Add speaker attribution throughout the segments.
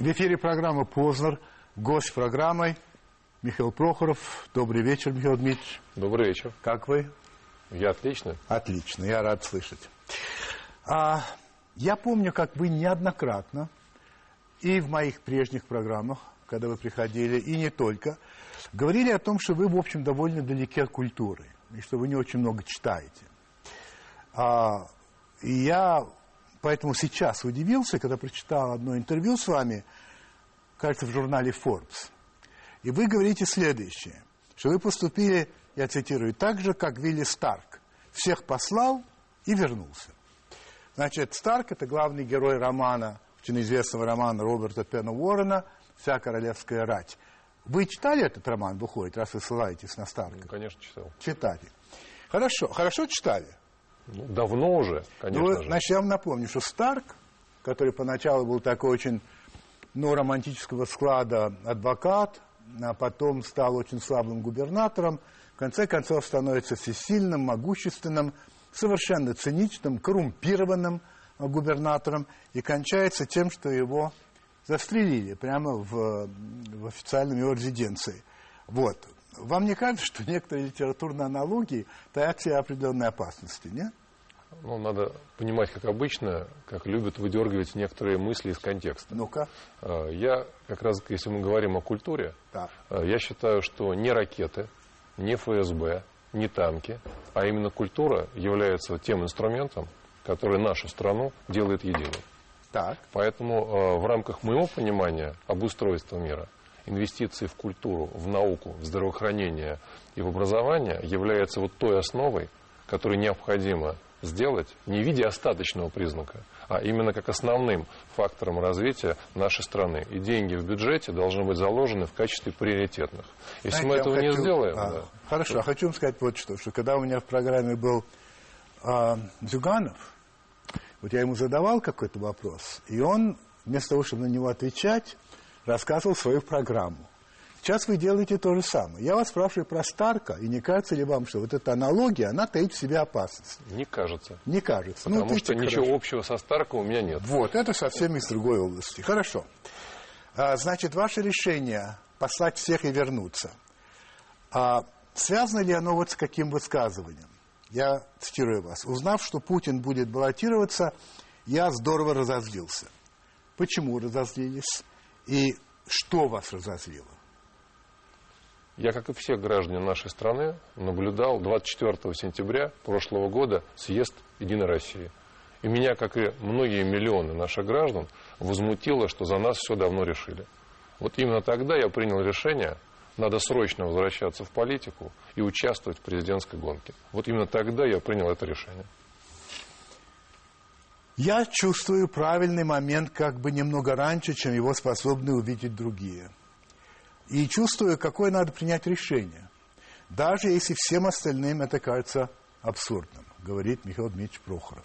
Speaker 1: В эфире программа «Познер». Гость программы Михаил Прохоров. Добрый вечер, Михаил Дмитриевич.
Speaker 2: Добрый вечер.
Speaker 1: Как вы?
Speaker 2: Я отлично.
Speaker 1: Отлично, я рад слышать. А, я помню, как вы неоднократно и в моих прежних программах, когда вы приходили, и не только, говорили о том, что вы, в общем, довольно далеки от культуры, и что вы не очень много читаете. А, и я поэтому сейчас удивился, когда прочитал одно интервью с вами, кажется, в журнале Forbes. И вы говорите следующее, что вы поступили, я цитирую, так же, как Вилли Старк. Всех послал и вернулся. Значит, Старк – это главный герой романа, очень известного романа Роберта Пена Уоррена «Вся королевская рать». Вы читали этот роман, выходит, раз вы ссылаетесь на Старка?
Speaker 2: Ну, конечно, читал.
Speaker 1: Читали. Хорошо, хорошо читали?
Speaker 2: Ну, давно уже, конечно
Speaker 1: ну,
Speaker 2: же.
Speaker 1: Значит, я вам напомню, что Старк, который поначалу был такой очень, ну, романтического склада адвокат, а потом стал очень слабым губернатором, в конце концов становится всесильным, могущественным, совершенно циничным, коррумпированным губернатором и кончается тем, что его застрелили прямо в, в официальной его резиденции. Вот. Вам не кажется, что некоторые литературные аналогии таят в себе определенные опасности, нет?
Speaker 2: Ну, надо понимать, как обычно, как любят выдергивать некоторые мысли из контекста.
Speaker 1: Ну-ка.
Speaker 2: А, Я, как раз, если мы говорим о культуре,
Speaker 1: Да.
Speaker 2: а, я считаю, что не ракеты, не ФСБ, не танки, а именно культура является тем инструментом, который нашу страну делает единой.
Speaker 1: Так.
Speaker 2: Поэтому э, в рамках моего понимания обустройства мира инвестиции в культуру, в науку, в здравоохранение и в образование является вот той основой, которую необходимо сделать не в виде остаточного признака, а именно как основным фактором развития нашей страны. И деньги в бюджете должны быть заложены в качестве приоритетных. Если
Speaker 1: Знаете,
Speaker 2: мы этого
Speaker 1: вам
Speaker 2: не
Speaker 1: хочу-
Speaker 2: сделаем,
Speaker 1: А,
Speaker 2: да,
Speaker 1: Хорошо, а хочу вам сказать вот что, что когда у меня в программе был а, Зюганов, вот я ему задавал какой-то вопрос, и он, вместо того, чтобы на него отвечать, рассказывал свою программу. Сейчас вы делаете то же самое. Я вас спрашиваю про Старка, и не кажется ли вам, что вот эта аналогия, она таит в себе опасность?
Speaker 2: не кажется.
Speaker 1: Не кажется.
Speaker 2: Потому
Speaker 1: Ну,
Speaker 2: что ничего
Speaker 1: хорошо.
Speaker 2: общего со Старком у меня нет.
Speaker 1: Вот, это совсем из другой области. Хорошо. А, значит, ваше решение послать всех и вернуться. А, связано ли оно вот с каким высказыванием? Я цитирую вас. Узнав, что Путин будет баллотироваться, я здорово разозлился. Почему разозлились? И что вас разозлило?
Speaker 2: Я, как и все граждане нашей страны, наблюдал 24 сентября прошлого года съезд «Единой России». И меня, как и многие миллионы наших граждан, возмутило, что за нас все давно решили. Вот именно тогда я принял решение, надо срочно возвращаться в политику и участвовать в президентской гонке. Вот именно тогда я принял это решение.
Speaker 1: Я чувствую правильный момент как бы немного раньше, чем его способны увидеть другие. И чувствую, какое надо принять решение. Даже если всем остальным это кажется абсурдным, говорит Михаил Дмитриевич Прохоров.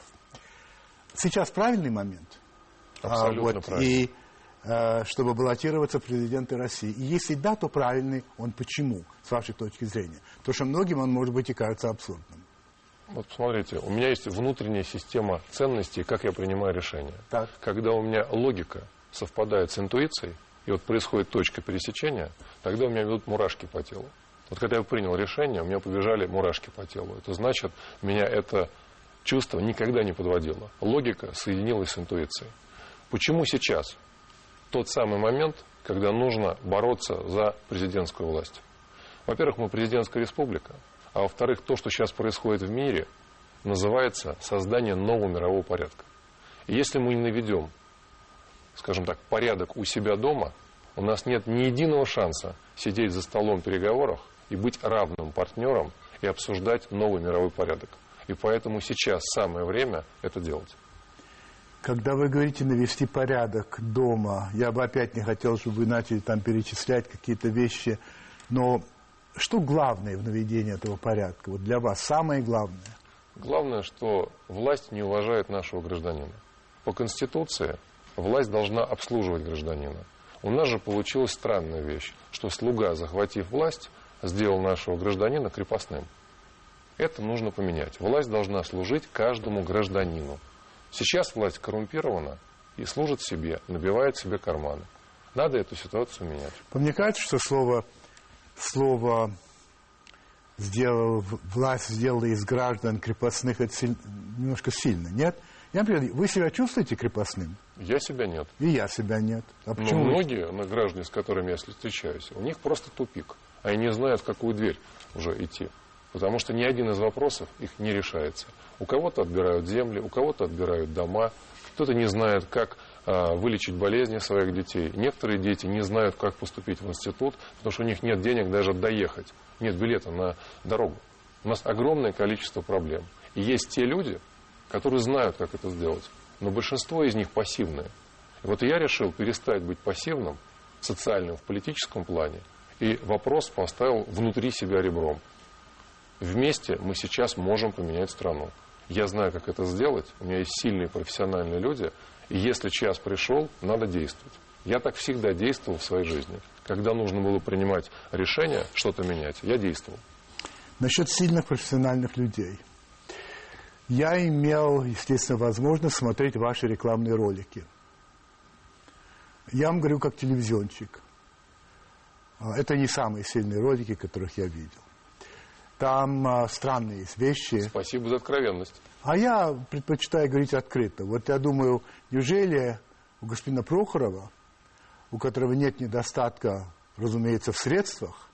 Speaker 1: Сейчас правильный момент?
Speaker 2: Абсолютно
Speaker 1: вот,
Speaker 2: правильно.
Speaker 1: И э, чтобы баллотироваться президенты России. И если да, то правильный он почему, с вашей точки зрения? Потому что многим он, может быть, и кажется абсурдным.
Speaker 2: Вот посмотрите, у меня есть внутренняя система ценностей, как я принимаю решения.
Speaker 1: Так.
Speaker 2: Когда у меня логика совпадает с интуицией, и вот происходит точка пересечения, тогда у меня идут мурашки по телу. Вот когда я принял решение, у меня побежали мурашки по телу. Это значит, меня это чувство никогда не подводило. Логика соединилась с интуицией. Почему сейчас? Тот самый момент, когда нужно бороться за президентскую власть. Во-первых, мы президентская республика, а во-вторых, то, что сейчас происходит в мире, называется создание нового мирового порядка. И если мы не наведем, скажем так, порядок у себя дома, у нас нет ни единого шанса сидеть за столом переговоров и быть равным партнером и обсуждать новый мировой порядок. И поэтому сейчас самое время это делать.
Speaker 1: Когда вы говорите навести порядок дома, я бы опять не хотел, чтобы вы начали там перечислять какие-то вещи, но что главное в наведении этого порядка? Вот для вас самое главное.
Speaker 2: Главное, что власть не уважает нашего гражданина. По Конституции власть должна обслуживать гражданина. У нас же получилась странная вещь, что слуга, захватив власть, сделал нашего гражданина крепостным. Это нужно поменять. Власть должна служить каждому гражданину. Сейчас власть коррумпирована и служит себе, набивает себе карманы. Надо эту ситуацию менять.
Speaker 1: Мне кажется, что слово, слово сделал, власть сделала из граждан крепостных, это немножко сильно, нет? Я, например, вы себя чувствуете крепостным?
Speaker 2: Я себя нет.
Speaker 1: И я себя нет.
Speaker 2: А почему Но многие вы... граждане, с которыми я встречаюсь, у них просто тупик. Они не знают, в какую дверь уже идти. Потому что ни один из вопросов их не решается. У кого-то отбирают земли, у кого-то отбирают дома, кто-то не знает, как а, вылечить болезни своих детей. Некоторые дети не знают, как поступить в институт, потому что у них нет денег даже доехать. Нет билета на дорогу. У нас огромное количество проблем. И есть те люди, которые знают, как это сделать. Но большинство из них пассивные. И вот я решил перестать быть пассивным, социальным в политическом плане, и вопрос поставил внутри себя ребром. Вместе мы сейчас можем поменять страну. Я знаю, как это сделать. У меня есть сильные профессиональные люди. И если час пришел, надо действовать. Я так всегда действовал в своей жизни. Когда нужно было принимать решение, что-то менять, я действовал.
Speaker 1: Насчет сильных профессиональных людей. Я имел, естественно, возможность смотреть ваши рекламные ролики. Я вам говорю как телевизионщик. Это не самые сильные ролики, которых я видел. Там а, странные есть вещи.
Speaker 2: Спасибо за откровенность.
Speaker 1: А я предпочитаю говорить открыто. Вот я думаю, неужели у господина Прохорова, у которого нет недостатка, разумеется, в средствах,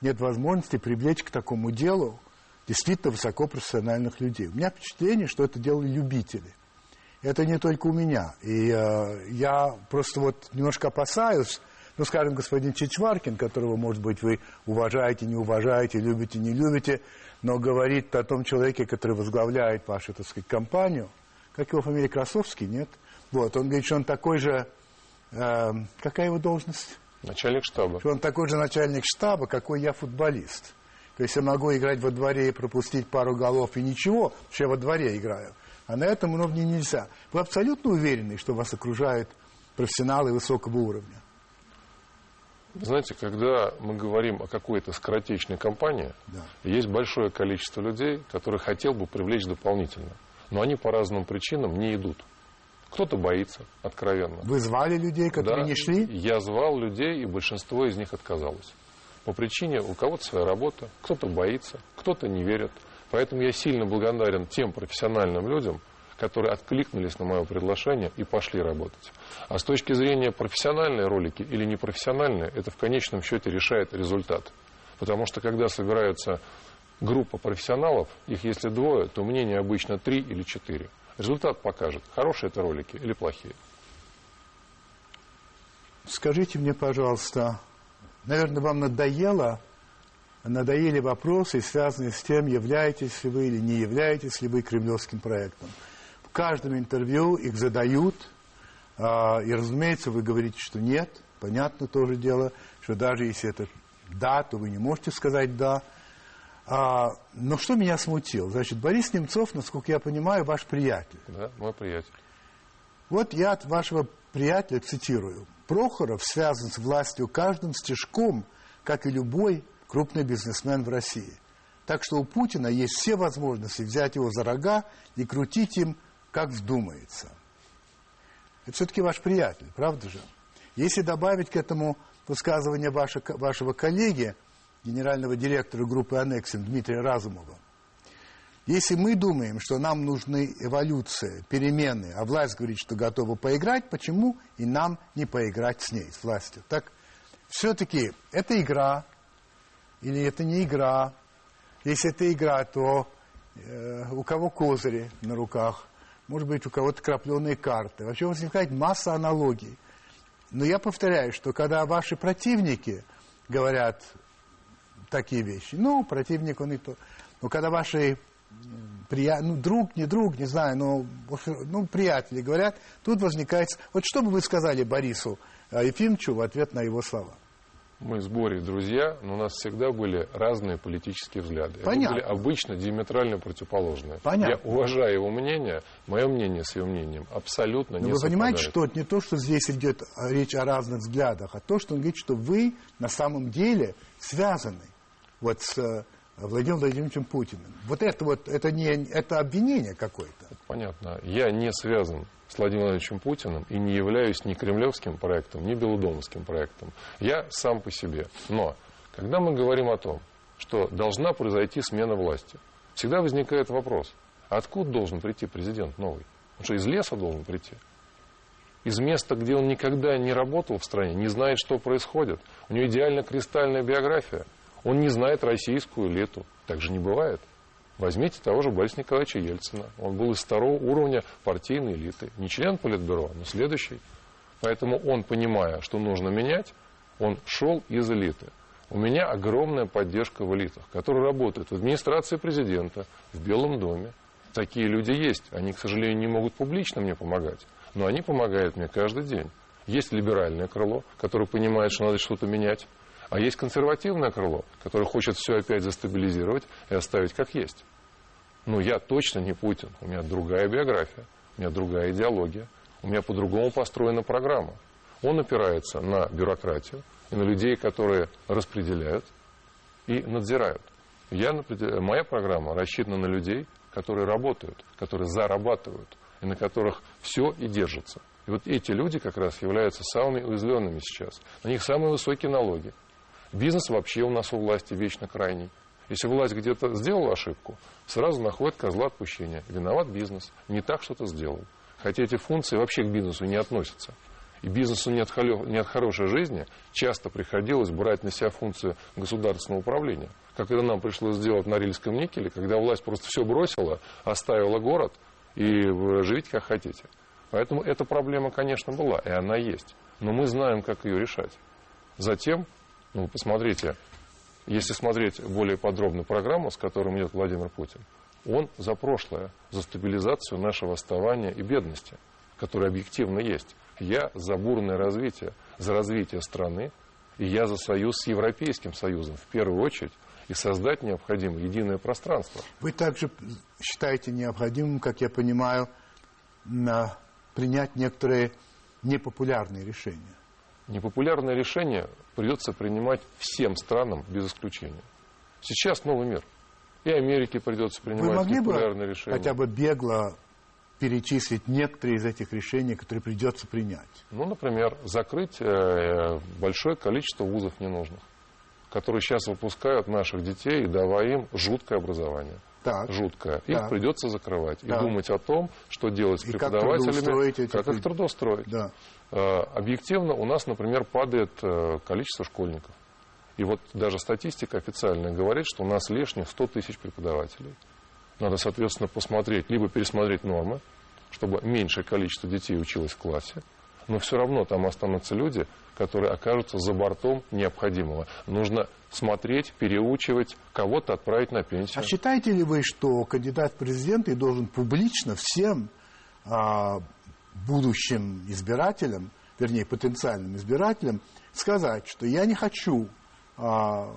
Speaker 1: нет возможности привлечь к такому делу действительно высокопрофессиональных людей. У меня впечатление, что это делали любители. Это не только у меня. И э, я просто вот немножко опасаюсь, ну, скажем, господин Чичваркин, которого, может быть, вы уважаете, не уважаете, любите, не любите, но говорит о том человеке, который возглавляет вашу, так сказать, компанию, как его фамилия, Красовский, нет? Вот, он говорит, что он такой же, э, какая его должность?
Speaker 2: Начальник штаба.
Speaker 1: Что он такой же начальник штаба, какой я футболист. То есть я могу играть во дворе и пропустить пару голов и ничего, что я во дворе играю. А на этом уровне нельзя. Вы абсолютно уверены, что вас окружают профессионалы высокого уровня?
Speaker 2: Знаете, когда мы говорим о какой-то скоротечной компании, да. есть большое количество людей, которых хотел бы привлечь дополнительно. Но они по разным причинам не идут. Кто-то боится, откровенно.
Speaker 1: Вы звали людей, которые
Speaker 2: да,
Speaker 1: не шли?
Speaker 2: Я звал людей, и большинство из них отказалось. По причине у кого-то своя работа, кто-то боится, кто-то не верит. Поэтому я сильно благодарен тем профессиональным людям, которые откликнулись на мое предложение и пошли работать. А с точки зрения профессиональной ролики или непрофессиональной, это в конечном счете решает результат. Потому что когда собирается группа профессионалов, их если двое, то мнение обычно три или четыре. Результат покажет, хорошие это ролики или плохие.
Speaker 1: Скажите мне, пожалуйста, наверное, вам надоело, надоели вопросы, связанные с тем, являетесь ли вы или не являетесь ли вы кремлевским проектом каждом интервью их задают, а, и, разумеется, вы говорите, что нет, понятно тоже дело, что даже если это да, то вы не можете сказать да. А, но что меня смутило? Значит, Борис Немцов, насколько я понимаю, ваш приятель.
Speaker 2: Да, мой приятель.
Speaker 1: Вот я от вашего приятеля цитирую. Прохоров связан с властью каждым стежком, как и любой крупный бизнесмен в России. Так что у Путина есть все возможности взять его за рога и крутить им как вздумается. Это все-таки ваш приятель, правда же? Если добавить к этому высказывание вашего, коллеги, генерального директора группы «Аннексин» Дмитрия Разумова, если мы думаем, что нам нужны эволюция, перемены, а власть говорит, что готова поиграть, почему и нам не поиграть с ней, с властью? Так все-таки это игра или это не игра? Если это игра, то э, у кого козыри на руках? может быть, у кого-то крапленые карты. Вообще возникает масса аналогий. Но я повторяю, что когда ваши противники говорят такие вещи, ну, противник он и то, но когда ваши прия... ну, друг, не друг, не знаю, но ну, приятели говорят, тут возникает... Вот что бы вы сказали Борису Ефимовичу в ответ на его слова?
Speaker 2: мы с Борей друзья, но у нас всегда были разные политические взгляды.
Speaker 1: Понятно.
Speaker 2: Они были обычно диаметрально противоположные.
Speaker 1: Понятно.
Speaker 2: Я уважаю его мнение, мое мнение с его мнением абсолютно но не
Speaker 1: вы совпадает. понимаете, что это не то, что здесь идет речь о разных взглядах, а то, что он говорит, что вы на самом деле связаны вот с э, Владимиром Владимировичем Путиным. Вот это вот, это не это обвинение какое-то.
Speaker 2: понятно. Я не связан с Владимиром Владимировичем Путиным и не являюсь ни кремлевским проектом, ни белодомовским проектом. Я сам по себе. Но когда мы говорим о том, что должна произойти смена власти, всегда возникает вопрос, откуда должен прийти президент новый? Он что, из леса должен прийти? Из места, где он никогда не работал в стране, не знает, что происходит. У него идеально кристальная биография. Он не знает российскую элиту. Так же не бывает. Возьмите того же Бориса Николаевича Ельцина. Он был из второго уровня партийной элиты. Не член Политбюро, но следующий. Поэтому он, понимая, что нужно менять, он шел из элиты. У меня огромная поддержка в элитах, которые работают в администрации президента, в Белом доме. Такие люди есть. Они, к сожалению, не могут публично мне помогать, но они помогают мне каждый день. Есть либеральное крыло, которое понимает, что надо что-то менять. А есть консервативное крыло, которое хочет все опять застабилизировать и оставить как есть. Но я точно не Путин. У меня другая биография, у меня другая идеология, у меня по-другому построена программа. Он опирается на бюрократию и на людей, которые распределяют и надзирают. Я, моя программа рассчитана на людей, которые работают, которые зарабатывают, и на которых все и держится. И вот эти люди как раз являются самыми уязвленными сейчас. На них самые высокие налоги, Бизнес вообще у нас у власти вечно крайний. Если власть где-то сделала ошибку, сразу находит козла отпущения. Виноват бизнес. Не так что-то сделал. Хотя эти функции вообще к бизнесу не относятся. И бизнесу не от, не от хорошей жизни часто приходилось брать на себя функцию государственного управления. Как это нам пришлось сделать на Рильском никеле, когда власть просто все бросила, оставила город и живите как хотите. Поэтому эта проблема, конечно, была, и она есть. Но мы знаем, как ее решать. Затем ну, посмотрите, если смотреть более подробно программу, с которой идет Владимир Путин, он за прошлое, за стабилизацию нашего оставания и бедности, которая объективно есть. Я за бурное развитие, за развитие страны, и я за союз с Европейским Союзом в первую очередь, и создать необходимое единое пространство.
Speaker 1: Вы также считаете необходимым, как я понимаю, принять некоторые непопулярные решения?
Speaker 2: Непопулярное решение придется принимать всем странам без исключения. Сейчас новый мир. И Америке придется принимать Вы
Speaker 1: могли
Speaker 2: непопулярные
Speaker 1: бы
Speaker 2: решения.
Speaker 1: хотя бы бегло перечислить некоторые из этих решений, которые придется принять?
Speaker 2: Ну, например, закрыть э, большое количество вузов ненужных, которые сейчас выпускают наших детей, давая им жуткое образование. Так. Жуткое. Их так. придется закрывать так. и думать о том, что делать с и преподавателями, как, как их трудоустроить. Да. Э, объективно у нас, например, падает э, количество школьников. И вот даже статистика официальная говорит, что у нас лишних 100 тысяч преподавателей. Надо, соответственно, посмотреть, либо пересмотреть нормы, чтобы меньшее количество детей училось в классе, но все равно там останутся люди, которые окажутся за бортом необходимого. Нужно смотреть, переучивать, кого-то отправить на пенсию.
Speaker 1: А считаете ли вы, что кандидат в президенты должен публично всем а, будущим избирателям, вернее, потенциальным избирателям, сказать, что я не хочу а,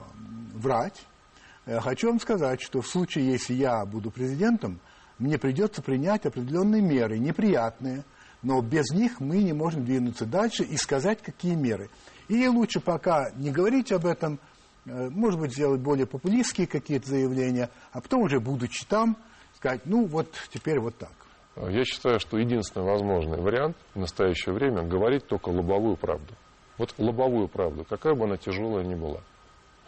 Speaker 1: врать. Я хочу вам сказать, что в случае, если я буду президентом, мне придется принять определенные меры, неприятные, но без них мы не можем двинуться дальше и сказать, какие меры. И лучше пока не говорить об этом, э, может быть, сделать более популистские какие-то заявления, а потом уже, будучи там, сказать, ну вот теперь вот так.
Speaker 2: Я считаю, что единственный возможный вариант в настоящее время говорить только лобовую правду. Вот лобовую правду, какая бы она тяжелая ни была.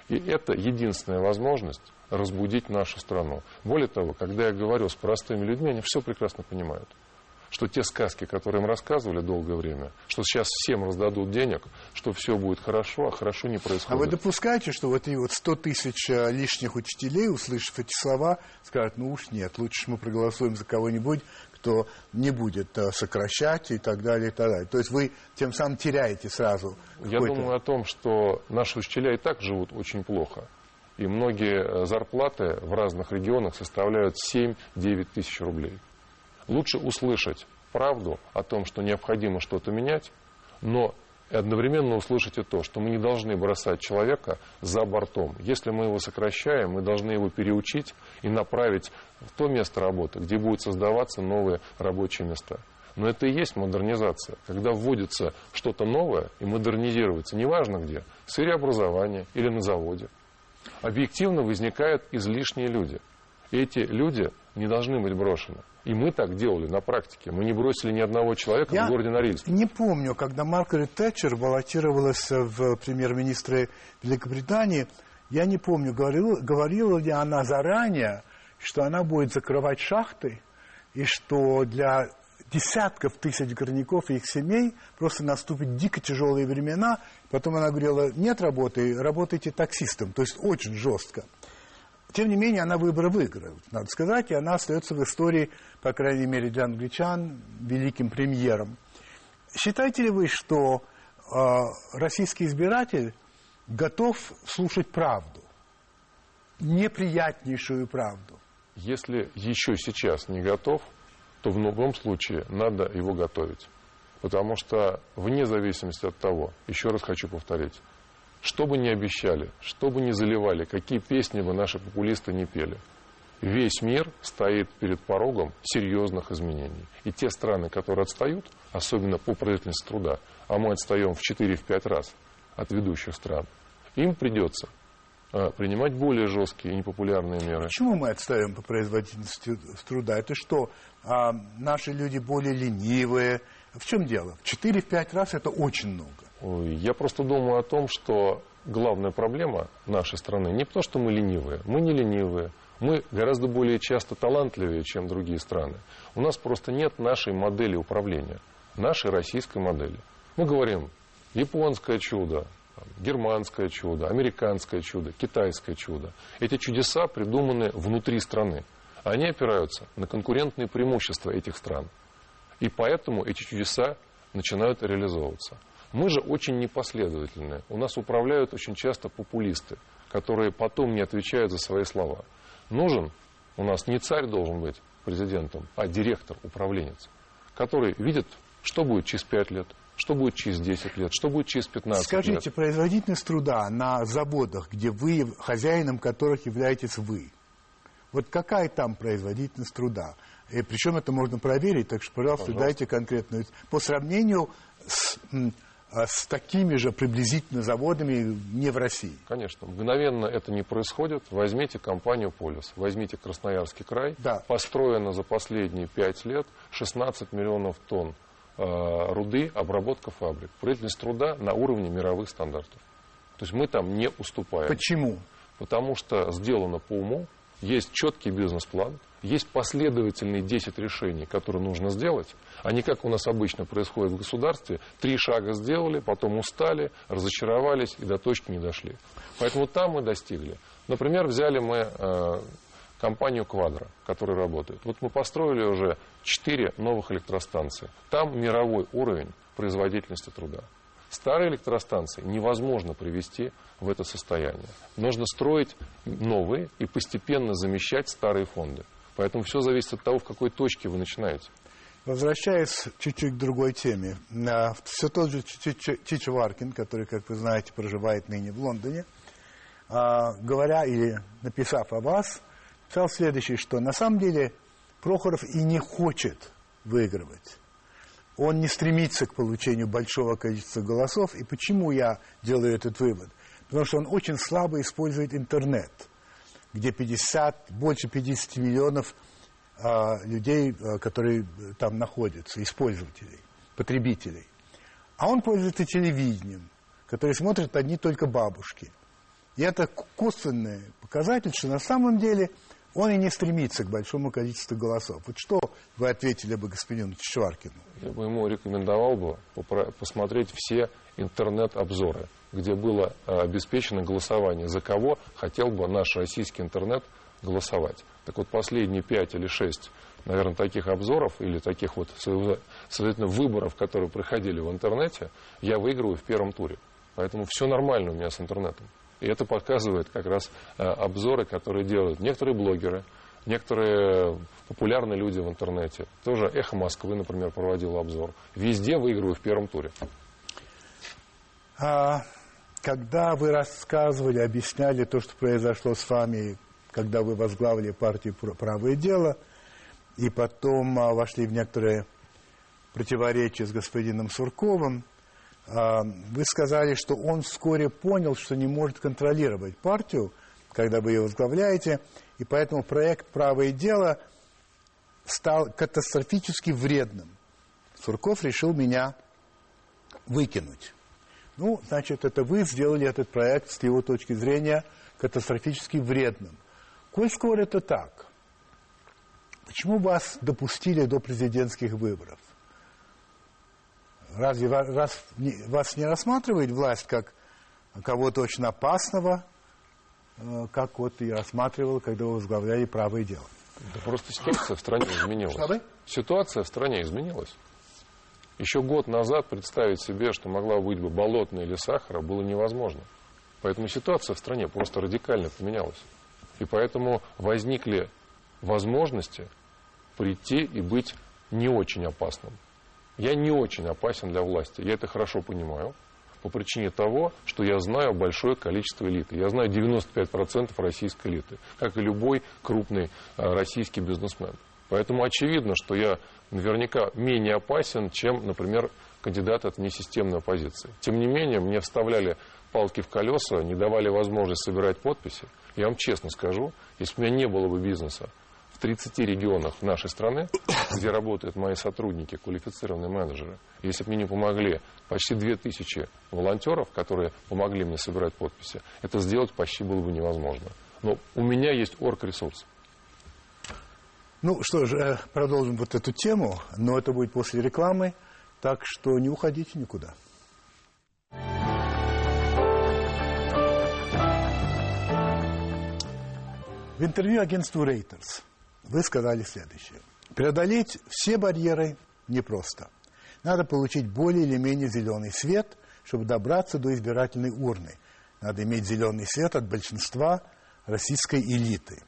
Speaker 2: И это единственная возможность разбудить нашу страну. Более того, когда я говорю с простыми людьми, они все прекрасно понимают что те сказки, которые им рассказывали долгое время, что сейчас всем раздадут денег, что все будет хорошо, а хорошо не происходит.
Speaker 1: А вы допускаете, что вот эти вот 100 тысяч э, лишних учителей, услышав эти слова, скажут, ну уж нет, лучше мы проголосуем за кого-нибудь, кто не будет э, сокращать и так далее, и так далее. То есть вы тем самым теряете сразу.
Speaker 2: Я думаю о том, что наши учителя и так живут очень плохо. И многие э, зарплаты в разных регионах составляют 7-9 тысяч рублей. Лучше услышать правду о том, что необходимо что-то менять, но и одновременно услышать и то, что мы не должны бросать человека за бортом. Если мы его сокращаем, мы должны его переучить и направить в то место работы, где будут создаваться новые рабочие места. Но это и есть модернизация, когда вводится что-то новое и модернизируется, неважно где, в сфере образования или на заводе. Объективно возникают излишние люди. И эти люди не должны быть брошены. И мы так делали на практике. Мы не бросили ни одного человека
Speaker 1: Я
Speaker 2: в городе Норильск.
Speaker 1: не помню, когда Маргарет Тэтчер баллотировалась в премьер-министры Великобритании, я не помню, говорила, говорила ли она заранее, что она будет закрывать шахты, и что для десятков тысяч горняков и их семей просто наступят дико тяжелые времена. Потом она говорила, нет работы, работайте таксистом. То есть очень жестко. Тем не менее, она выборы выиграла, надо сказать, и она остается в истории, по крайней мере, для англичан, великим премьером. Считаете ли вы, что э, российский избиратель готов слушать правду, неприятнейшую правду?
Speaker 2: Если еще сейчас не готов, то в любом случае надо его готовить. Потому что вне зависимости от того, еще раз хочу повторить, что бы ни обещали, что бы ни заливали, какие песни бы наши популисты не пели, весь мир стоит перед порогом серьезных изменений. И те страны, которые отстают, особенно по производительности труда, а мы отстаем в 4-5 раз от ведущих стран, им придется а, принимать более жесткие и непопулярные меры.
Speaker 1: Почему мы отстаем по производительности труда? Это что, а, наши люди более ленивые? В чем дело? В 4-5 раз это очень много.
Speaker 2: Я просто думаю о том, что главная проблема нашей страны не то, что мы ленивые. Мы не ленивые. Мы гораздо более часто талантливее, чем другие страны. У нас просто нет нашей модели управления, нашей российской модели. Мы говорим, японское чудо, германское чудо, американское чудо, китайское чудо. Эти чудеса придуманы внутри страны. Они опираются на конкурентные преимущества этих стран. И поэтому эти чудеса начинают реализовываться. Мы же очень непоследовательны. У нас управляют очень часто популисты, которые потом не отвечают за свои слова. Нужен у нас не царь должен быть президентом, а директор, управленец, который видит, что будет через 5 лет, что будет через 10 лет, что будет через 15
Speaker 1: Скажите,
Speaker 2: лет.
Speaker 1: Скажите, производительность труда на заводах, где вы, хозяином которых являетесь вы, вот какая там производительность труда? И причем это можно проверить, так что, пожалуйста, пожалуйста. дайте конкретную. По сравнению с с такими же приблизительно заводами не в России.
Speaker 2: Конечно. Мгновенно это не происходит. Возьмите компанию «Полис», возьмите Красноярский край. Да. Построено за последние пять лет 16 миллионов тонн э, руды, обработка фабрик. Производительность труда на уровне мировых стандартов. То есть мы там не уступаем.
Speaker 1: Почему?
Speaker 2: Потому что сделано по уму, есть четкий бизнес-план, есть последовательные 10 решений, которые нужно сделать, а не как у нас обычно происходит в государстве. Три шага сделали, потом устали, разочаровались и до точки не дошли. Поэтому там мы достигли. Например, взяли мы э, компанию «Квадро», которая работает. Вот мы построили уже 4 новых электростанции. Там мировой уровень производительности труда. Старые электростанции невозможно привести в это состояние. Нужно строить новые и постепенно замещать старые фонды. Поэтому все зависит от того, в какой точке вы начинаете.
Speaker 1: Возвращаясь чуть-чуть к другой теме. Все тот же Чичи Варкин, который, как вы знаете, проживает ныне в Лондоне, а, говоря или написав о вас, сказал следующее, что на самом деле Прохоров и не хочет выигрывать. Он не стремится к получению большого количества голосов. И почему я делаю этот вывод? Потому что он очень слабо использует интернет – где 50, больше 50 миллионов а, людей, а, которые там находятся, использователей, потребителей. А он пользуется телевидением, которое смотрят одни только бабушки. И это косвенный показатель, что на самом деле он и не стремится к большому количеству голосов. Вот что вы ответили бы господину Чешваркину?
Speaker 2: Я бы ему рекомендовал бы посмотреть все интернет-обзоры где было э, обеспечено голосование, за кого хотел бы наш российский интернет голосовать. Так вот, последние пять или шесть, наверное, таких обзоров или таких вот, следовательно, выборов, которые проходили в интернете, я выигрываю в первом туре. Поэтому все нормально у меня с интернетом. И это показывает как раз э, обзоры, которые делают некоторые блогеры, некоторые популярные люди в интернете. Тоже «Эхо Москвы», например, проводил обзор. Везде выигрываю в первом туре.
Speaker 1: А, когда вы рассказывали, объясняли то, что произошло с вами, когда вы возглавили партию «Правое дело», и потом а, вошли в некоторые противоречия с господином Сурковым, вы сказали, что он вскоре понял, что не может контролировать партию, когда вы ее возглавляете, и поэтому проект «Правое дело» стал катастрофически вредным. Сурков решил меня выкинуть. Ну, значит, это вы сделали этот проект с его точки зрения катастрофически вредным. Коль скоро это так, почему вас допустили до президентских выборов? Разве раз, вас не рассматривает власть как кого-то очень опасного, э, как вот и рассматривал, когда вы возглавляли правое дело?
Speaker 2: Да просто ситуация в стране изменилась. Что Ситуация в стране изменилась. Еще год назад представить себе, что могла быть бы болотная или сахара, было невозможно. Поэтому ситуация в стране просто радикально поменялась. И поэтому возникли возможности прийти и быть не очень опасным. Я не очень опасен для власти. Я это хорошо понимаю. По причине того, что я знаю большое количество элиты. Я знаю 95% российской элиты, как и любой крупный э, российский бизнесмен. Поэтому очевидно, что я наверняка менее опасен, чем, например, кандидат от несистемной оппозиции. Тем не менее, мне вставляли палки в колеса, не давали возможность собирать подписи. Я вам честно скажу, если бы у меня не было бы бизнеса в 30 регионах нашей страны, где работают мои сотрудники, квалифицированные менеджеры, если бы мне не помогли почти 2000 волонтеров, которые помогли мне собирать подписи, это сделать почти было бы невозможно. Но у меня есть орг-ресурс.
Speaker 1: Ну что же, э, продолжим вот эту тему, но это будет после рекламы, так что не уходите никуда. В интервью агентству Reuters вы сказали следующее. Преодолеть все барьеры непросто. Надо получить более или менее зеленый свет, чтобы добраться до избирательной урны. Надо иметь зеленый свет от большинства российской элиты.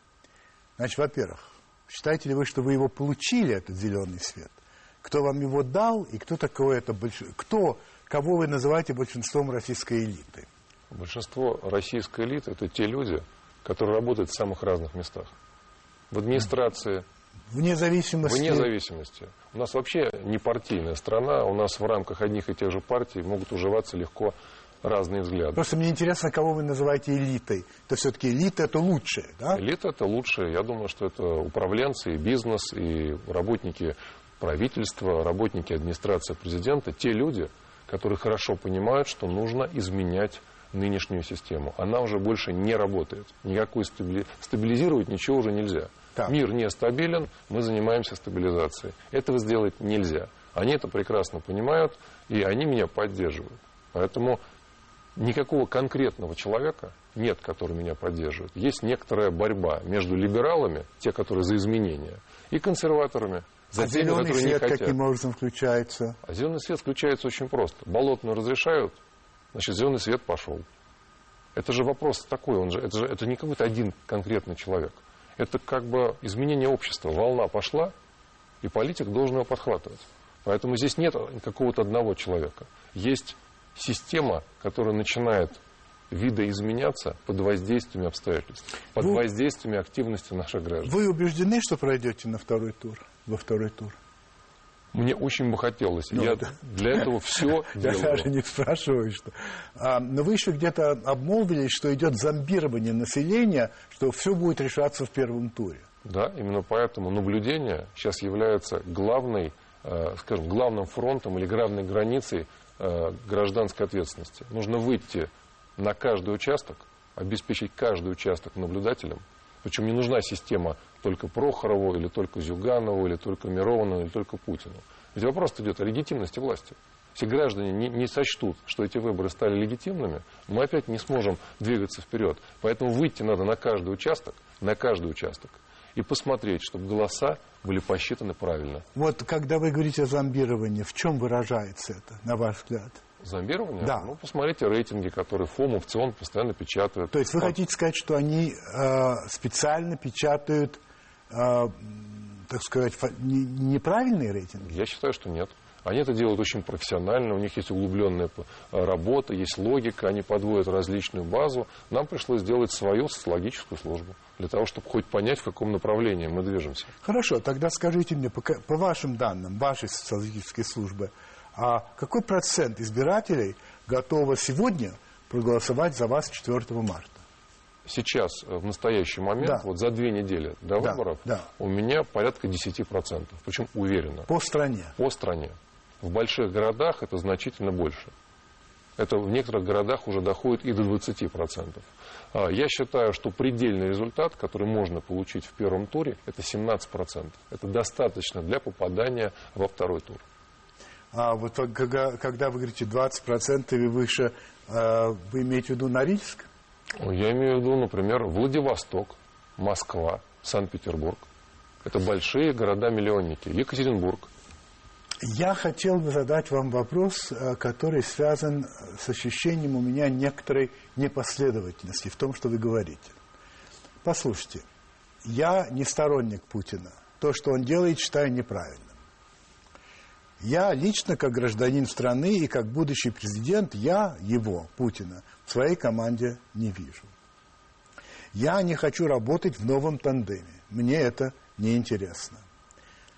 Speaker 1: Значит, во-первых, считаете ли вы, что вы его получили, этот зеленый свет? Кто вам его дал и кто такое это большинство? Кто, кого вы называете большинством российской элиты?
Speaker 2: Большинство российской элиты – это те люди, которые работают в самых разных местах. В администрации,
Speaker 1: Вне зависимости.
Speaker 2: Вне зависимости. У нас вообще не партийная страна, у нас в рамках одних и тех же партий могут уживаться легко разные взгляды.
Speaker 1: Просто мне интересно, кого вы называете элитой. То все-таки элита это лучшее, да?
Speaker 2: Элита это лучшее. Я думаю, что это управленцы, и бизнес, и работники правительства, работники администрации президента, те люди, которые хорошо понимают, что нужно изменять нынешнюю систему. Она уже больше не работает. Никакой стабили... стабилизировать ничего уже нельзя. Так. Мир нестабилен, мы занимаемся стабилизацией. Этого сделать нельзя. Они это прекрасно понимают, и они меня поддерживают. Поэтому никакого конкретного человека нет, который меня поддерживает. Есть некоторая борьба между либералами, те, которые за изменения, и консерваторами, за
Speaker 1: а теми, зеленый свет не хотят. каким образом включается?
Speaker 2: А зеленый свет включается очень просто. Болотную разрешают, значит, зеленый свет пошел. Это же вопрос такой, он же, это, же, это не какой-то один конкретный человек. Это как бы изменение общества. Волна пошла, и политик должен ее подхватывать. Поэтому здесь нет какого-то одного человека. Есть система, которая начинает видоизменяться под воздействием обстоятельств, под вы, воздействием активности наших граждан.
Speaker 1: Вы убеждены, что пройдете на второй тур, во второй тур?
Speaker 2: Мне очень бы хотелось. Ну, я да. для этого все делаю.
Speaker 1: Я даже не спрашиваю, что. А, но вы еще где-то обмолвились, что идет зомбирование населения, что все будет решаться в первом туре.
Speaker 2: Да, именно поэтому наблюдение сейчас является главной, э, скажем, главным фронтом или главной границей э, гражданской ответственности. Нужно выйти на каждый участок, обеспечить каждый участок наблюдателем. Причем не нужна система только Прохорову, или только Зюганову, или только Мировану, или только Путину. Ведь вопрос идет о легитимности власти. Если граждане не, не сочтут, что эти выборы стали легитимными, мы опять не сможем двигаться вперед. Поэтому выйти надо на каждый участок, на каждый участок, и посмотреть, чтобы голоса были посчитаны правильно.
Speaker 1: Вот когда вы говорите о зомбировании, в чем выражается это, на ваш взгляд?
Speaker 2: Зомбирование?
Speaker 1: Да.
Speaker 2: Ну, посмотрите рейтинги, которые ФОМ, опцион постоянно печатают.
Speaker 1: То есть вы хотите сказать, что они э, специально печатают так сказать, неправильные рейтинги?
Speaker 2: Я считаю, что нет. Они это делают очень профессионально, у них есть углубленная работа, есть логика, они подводят различную базу. Нам пришлось сделать свою социологическую службу для того, чтобы хоть понять, в каком направлении мы движемся.
Speaker 1: Хорошо, тогда скажите мне, по, по вашим данным, вашей социологической службы, а какой процент избирателей готовы сегодня проголосовать за вас 4 марта?
Speaker 2: Сейчас, в настоящий момент,
Speaker 1: Да.
Speaker 2: вот за две недели до
Speaker 1: Да,
Speaker 2: выборов,
Speaker 1: да.
Speaker 2: у меня порядка 10%. Причем уверенно.
Speaker 1: По стране.
Speaker 2: По стране. В больших городах это значительно больше. Это в некоторых городах уже доходит и до 20%. А, Я считаю, что предельный результат, который можно получить в первом туре, это 17%. Это достаточно для попадания во второй тур.
Speaker 1: А вот когда, когда вы говорите 20% и выше, э, вы имеете в виду Норильск?
Speaker 2: Я имею в виду, например, Владивосток, Москва, Санкт-Петербург. Это большие города-миллионники. Екатеринбург.
Speaker 1: Я хотел бы задать вам вопрос, э, который связан с ощущением у меня некоторой непоследовательности в том, что вы говорите. Послушайте, я не сторонник Путина. То, что он делает, считаю неправильным. Я лично, как гражданин страны и как будущий президент, я его, Путина, в своей команде не вижу. Я не хочу работать в новом тандеме. Мне это неинтересно.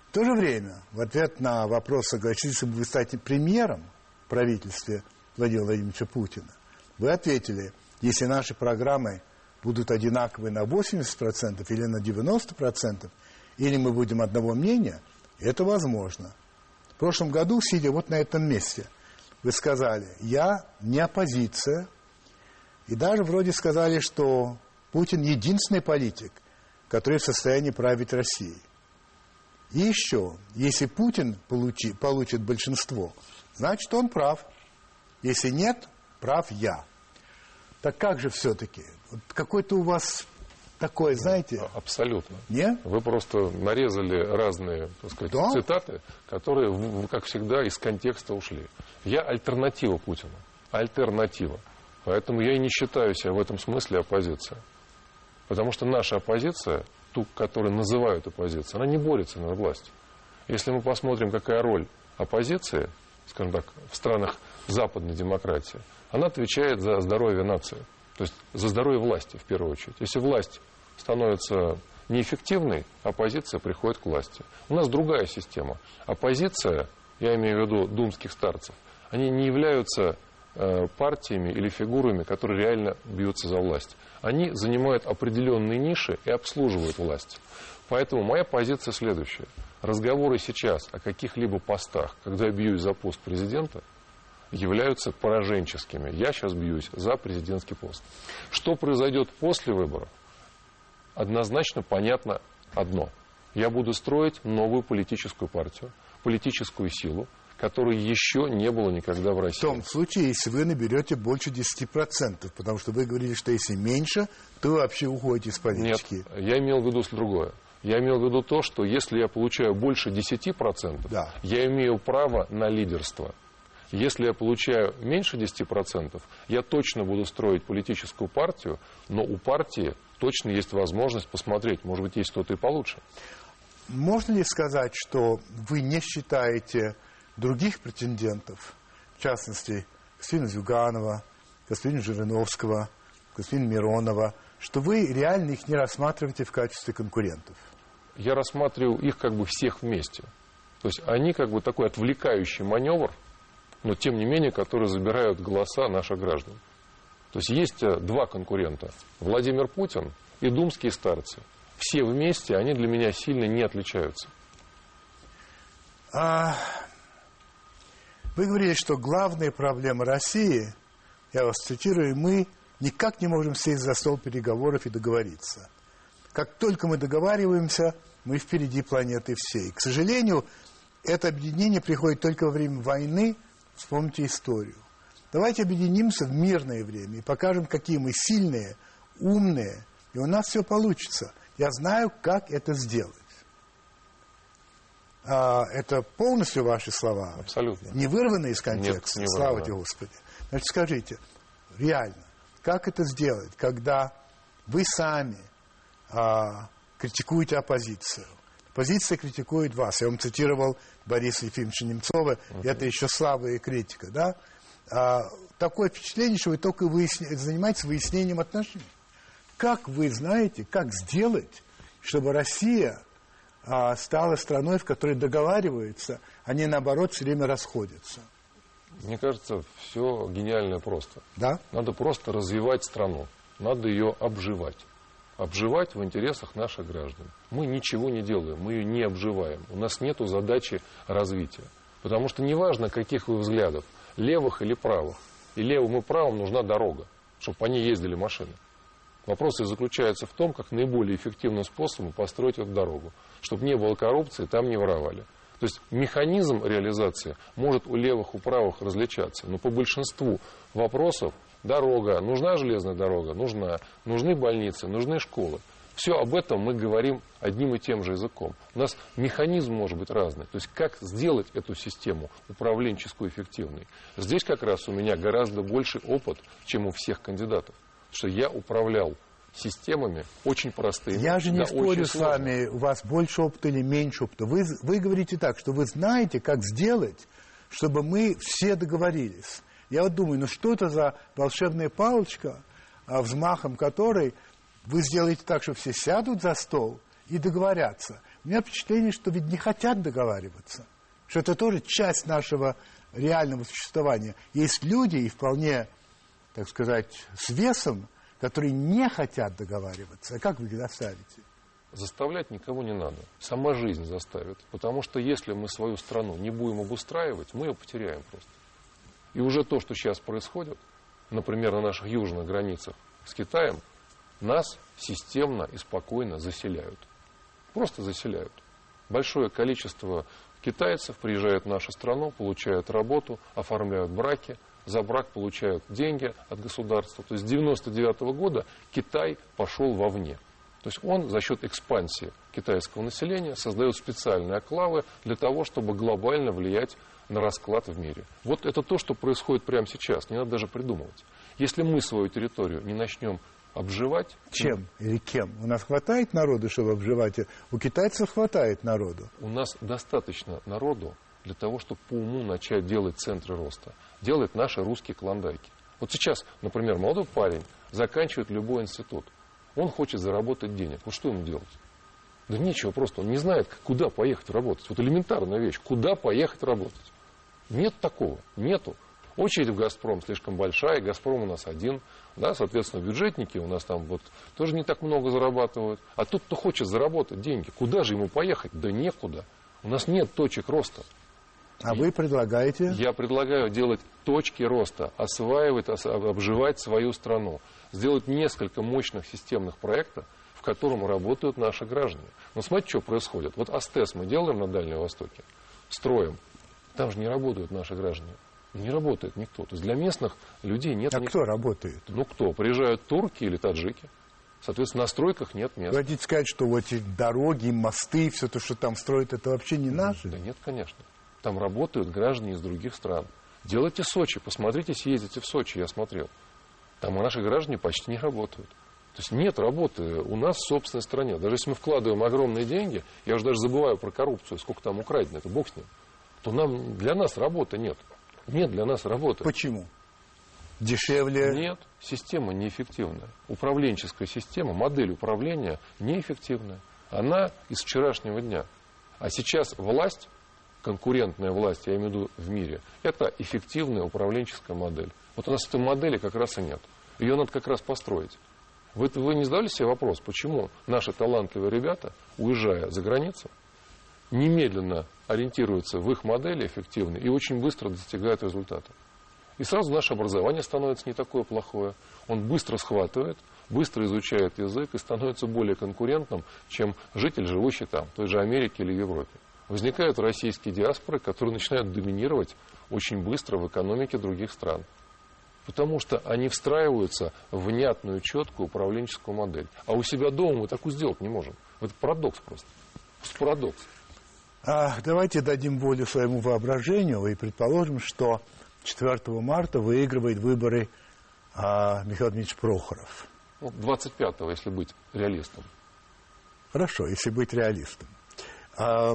Speaker 1: В то же время, в ответ на вопрос, согласитесь бы вы стать премьером в правительстве Владимира Владимировича Путина, вы ответили, если наши программы будут одинаковы на 80% или на 90%, или мы будем одного мнения, это возможно. Прошлом году, сидя вот на этом месте, вы сказали, я не оппозиция, и даже вроде сказали, что Путин единственный политик, который в состоянии править Россией. И еще, если Путин получи, получит большинство, значит, он прав. Если нет, прав я. Так как же все-таки? Вот какой-то у вас такой, знаете,
Speaker 2: Абсолютно.
Speaker 1: не?
Speaker 2: Вы просто нарезали разные так сказать,
Speaker 1: Да.
Speaker 2: цитаты, которые, как всегда, из контекста ушли. Я альтернатива Путину. Альтернатива. Поэтому я и не считаю себя в этом смысле оппозицией. Потому что наша оппозиция, ту, которую называют оппозицией, она не борется на власть. Если мы посмотрим, какая роль оппозиции, скажем так, в странах западной демократии, она отвечает за здоровье нации. То есть за здоровье власти, в первую очередь. Если власть становится неэффективной, оппозиция приходит к власти. У нас другая система. Оппозиция, я имею в виду думских старцев, они не являются э, партиями или фигурами, которые реально бьются за власть. Они занимают определенные ниши и обслуживают власть. Поэтому моя позиция следующая. Разговоры сейчас о каких-либо постах, когда я бьюсь за пост президента, являются пораженческими. Я сейчас бьюсь за президентский пост. Что произойдет после выборов? Однозначно понятно одно. Я буду строить новую политическую партию, политическую силу, которой еще не было никогда в
Speaker 1: В
Speaker 2: России.
Speaker 1: том случае, если вы наберете больше 10%, потому что вы говорили, что если меньше, то вы вообще уходите из
Speaker 2: Нет,
Speaker 1: политики.
Speaker 2: я имел в виду другое. Я имел в виду то, что если я получаю больше 10%,
Speaker 1: Да.
Speaker 2: я имею право на лидерство. Если я получаю меньше 10%, я точно буду строить политическую партию, но у партии точно есть возможность посмотреть, может быть, есть кто-то и получше.
Speaker 1: Можно ли сказать, что вы не считаете других претендентов, в частности, господина Зюганова, господина Жириновского, господина Миронова, что вы реально их не рассматриваете в качестве конкурентов?
Speaker 2: Я рассматриваю их как бы всех вместе. То есть они как бы такой отвлекающий маневр, но тем не менее, которые забирают голоса наших граждан. То есть есть э, два конкурента. Владимир Путин и думские старцы. Все вместе, они для меня сильно не отличаются.
Speaker 1: А, вы говорили, что главная проблема России, я вас цитирую, мы никак не можем сесть за стол переговоров и договориться. Как только мы договариваемся, мы впереди планеты всей. К сожалению, это объединение приходит только во время войны. Вспомните историю. Давайте объединимся в мирное время и покажем, какие мы сильные, умные, и у нас все получится. Я знаю, как это сделать. А, это полностью ваши слова?
Speaker 2: Абсолютно.
Speaker 1: Не вырваны из контекста?
Speaker 2: Нет, не
Speaker 1: Слава тебе, Господи. Значит, скажите, реально, как это сделать, когда вы сами а, критикуете оппозицию? Оппозиция критикует вас. Я вам цитировал Бориса Ефимовича Немцова. и Это еще слава и критика, да? А, такое впечатление, что вы только выясня- занимаетесь выяснением отношений. Как вы знаете, как сделать, чтобы Россия а, стала страной, в которой договариваются, а не наоборот все время расходятся?
Speaker 2: Мне кажется, все гениально просто.
Speaker 1: Да?
Speaker 2: Надо просто развивать страну. надо ее обживать. Обживать в интересах наших граждан. Мы ничего не делаем, мы ее не обживаем. У нас нет задачи развития. Потому что неважно, каких вы взглядов, левых или правых, и левым и правым нужна дорога, чтобы по ней ездили машины. Вопрос и заключается в том, как наиболее эффективным способом построить эту дорогу, чтобы не было коррупции, там не воровали. То есть механизм реализации может у левых, у правых различаться, но по большинству вопросов дорога, нужна железная дорога, нужна, нужны больницы, нужны школы. Все об этом мы говорим одним и тем же языком. У нас механизм может быть разный. То есть как сделать эту систему управленческую эффективной. Здесь как раз у меня гораздо больше опыт, чем у всех кандидатов. Что я управлял системами очень простыми.
Speaker 1: Я же не да, спорю с вами, у вас больше опыта или меньше опыта. Вы, вы говорите так, что вы знаете, как сделать, чтобы мы все договорились. Я вот думаю, ну что это за волшебная палочка, а взмахом которой вы сделаете так, что все сядут за стол и договорятся. У меня впечатление, что ведь не хотят договариваться, что это тоже часть нашего реального существования. Есть люди, и вполне, так сказать, с весом, которые не хотят договариваться. А как вы их заставите?
Speaker 2: Заставлять никого не надо. Сама жизнь заставит. Потому что если мы свою страну не будем обустраивать, мы ее потеряем просто. И уже то, что сейчас происходит, например, на наших южных границах с Китаем – нас системно и спокойно заселяют. Просто заселяют. Большое количество китайцев приезжают в нашу страну, получают работу, оформляют браки, за брак получают деньги от государства. То есть с 1999 года Китай пошел вовне. То есть он за счет экспансии китайского населения создает специальные оклавы для того, чтобы глобально влиять на расклад в мире. Вот это то, что происходит прямо сейчас. Не надо даже придумывать. Если мы свою территорию не начнем обживать.
Speaker 1: Чем или кем? У нас хватает народу, чтобы обживать? У китайцев хватает народу.
Speaker 2: У нас достаточно народу для того, чтобы по уму начать делать центры роста. Делать наши русские клондайки. Вот сейчас, например, молодой парень заканчивает любой институт. Он хочет заработать денег. Вот что ему делать? Да нечего просто. Он не знает, куда поехать работать. Вот элементарная вещь. Куда поехать работать? Нет такого. Нету. Очередь в «Газпром» слишком большая, «Газпром» у нас один. Да, соответственно, бюджетники у нас там вот тоже не так много зарабатывают. А тот, кто хочет заработать деньги, куда же ему поехать? Да некуда. У нас нет точек роста.
Speaker 1: А вы предлагаете?
Speaker 2: Я предлагаю делать точки роста, осваивать, обживать свою страну. Сделать несколько мощных системных проектов, в котором работают наши граждане. Но смотрите, что происходит. Вот АСТЕС мы делаем на Дальнем Востоке, строим. Там же не работают наши граждане. Не работает никто. То есть для местных людей нет...
Speaker 1: А
Speaker 2: никто.
Speaker 1: кто работает?
Speaker 2: Ну кто? Приезжают турки или таджики. Соответственно, на стройках нет мест.
Speaker 1: Вы хотите сказать, что вот эти дороги, мосты, все то, что там строят, это вообще не наше?
Speaker 2: Да нет, конечно. Там работают граждане из других стран. Делайте Сочи, посмотрите, съездите в Сочи, я смотрел. Там наши граждане почти не работают. То есть нет работы у нас в собственной стране. Даже если мы вкладываем огромные деньги, я уже даже забываю про коррупцию, сколько там украдено, это бог с ним, то нам, для нас работы нет нет для нас работы.
Speaker 1: Почему? Дешевле?
Speaker 2: Нет, система неэффективная. Управленческая система, модель управления неэффективная. Она из вчерашнего дня. А сейчас власть, конкурентная власть, я имею в виду в мире, это эффективная управленческая модель. Вот у нас этой модели как раз и нет. Ее надо как раз построить. Вы, вы не задали себе вопрос, почему наши талантливые ребята, уезжая за границу, немедленно ориентируются в их модели эффективные и очень быстро достигают результата. И сразу наше образование становится не такое плохое. Он быстро схватывает, быстро изучает язык и становится более конкурентным, чем житель, живущий там, в той же Америке или Европе. Возникают российские диаспоры, которые начинают доминировать очень быстро в экономике других стран. Потому что они встраиваются в внятную, четкую управленческую модель. А у себя дома мы такую сделать не можем. Это парадокс просто. Просто парадокс.
Speaker 1: А, давайте дадим волю своему воображению и предположим, что 4 марта выигрывает выборы а, Михаил Дмитриевич Прохоров.
Speaker 2: 25-го, ну, если быть реалистом.
Speaker 1: Хорошо, если быть реалистом. А,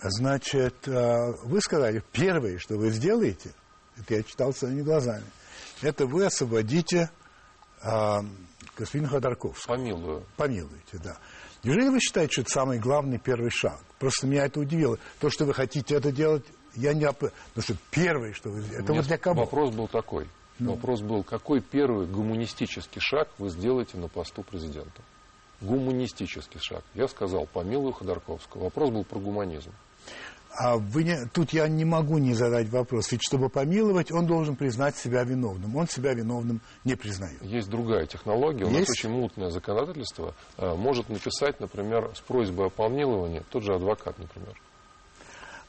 Speaker 1: значит, а, вы сказали, первое, что вы сделаете, это я читал своими глазами, это вы освободите а, господина Ходорковского.
Speaker 2: Помилую.
Speaker 1: Помилуете, да. Неужели вы считаете, что это самый главный первый шаг? Просто меня это удивило. То, что вы хотите это делать, я не... Потому что первое, что вы... Это вот для кого?
Speaker 2: Вопрос был такой. Ну. Вопрос был, какой первый гуманистический шаг вы сделаете на посту президента? Гуманистический шаг. Я сказал, помилую Ходорковского. Вопрос был про гуманизм.
Speaker 1: А вы не, тут я не могу не задать вопрос. Ведь чтобы помиловать, он должен признать себя виновным. Он себя виновным не признает.
Speaker 2: Есть другая технология. У Есть? нас очень мутное законодательство. А, может написать, например, с просьбой о помиловании тот же адвокат, например.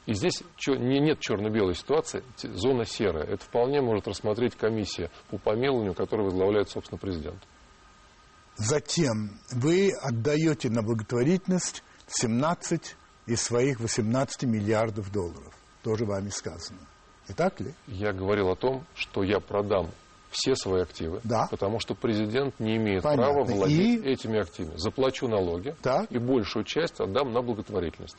Speaker 2: И здесь нет черно-белой ситуации, зона серая. Это вполне может рассмотреть комиссия по помилованию, которую возглавляет, собственно, президент.
Speaker 1: Затем вы отдаете на благотворительность 17 из своих 18 миллиардов долларов. Тоже вами сказано. Не так ли?
Speaker 2: Я говорил о том, что я продам все свои активы, да. потому что президент не имеет Понятно. права владеть и... этими активами. Заплачу налоги так. и большую часть отдам на благотворительность.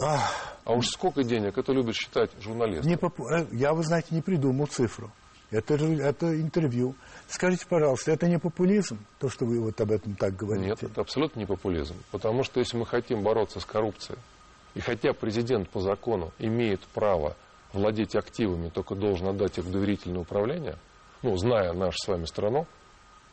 Speaker 2: Ах. А уж сколько денег, это любят считать журналисты.
Speaker 1: Не поп... Э, я, вы знаете, не придумал цифру. Это, это интервью. Скажите, пожалуйста, это не популизм, то, что вы вот об этом так говорите?
Speaker 2: Нет, это абсолютно не популизм. Потому что если мы хотим бороться с коррупцией, и хотя президент по закону имеет право владеть активами, только должен отдать их в доверительное управление, ну, зная нашу с вами страну,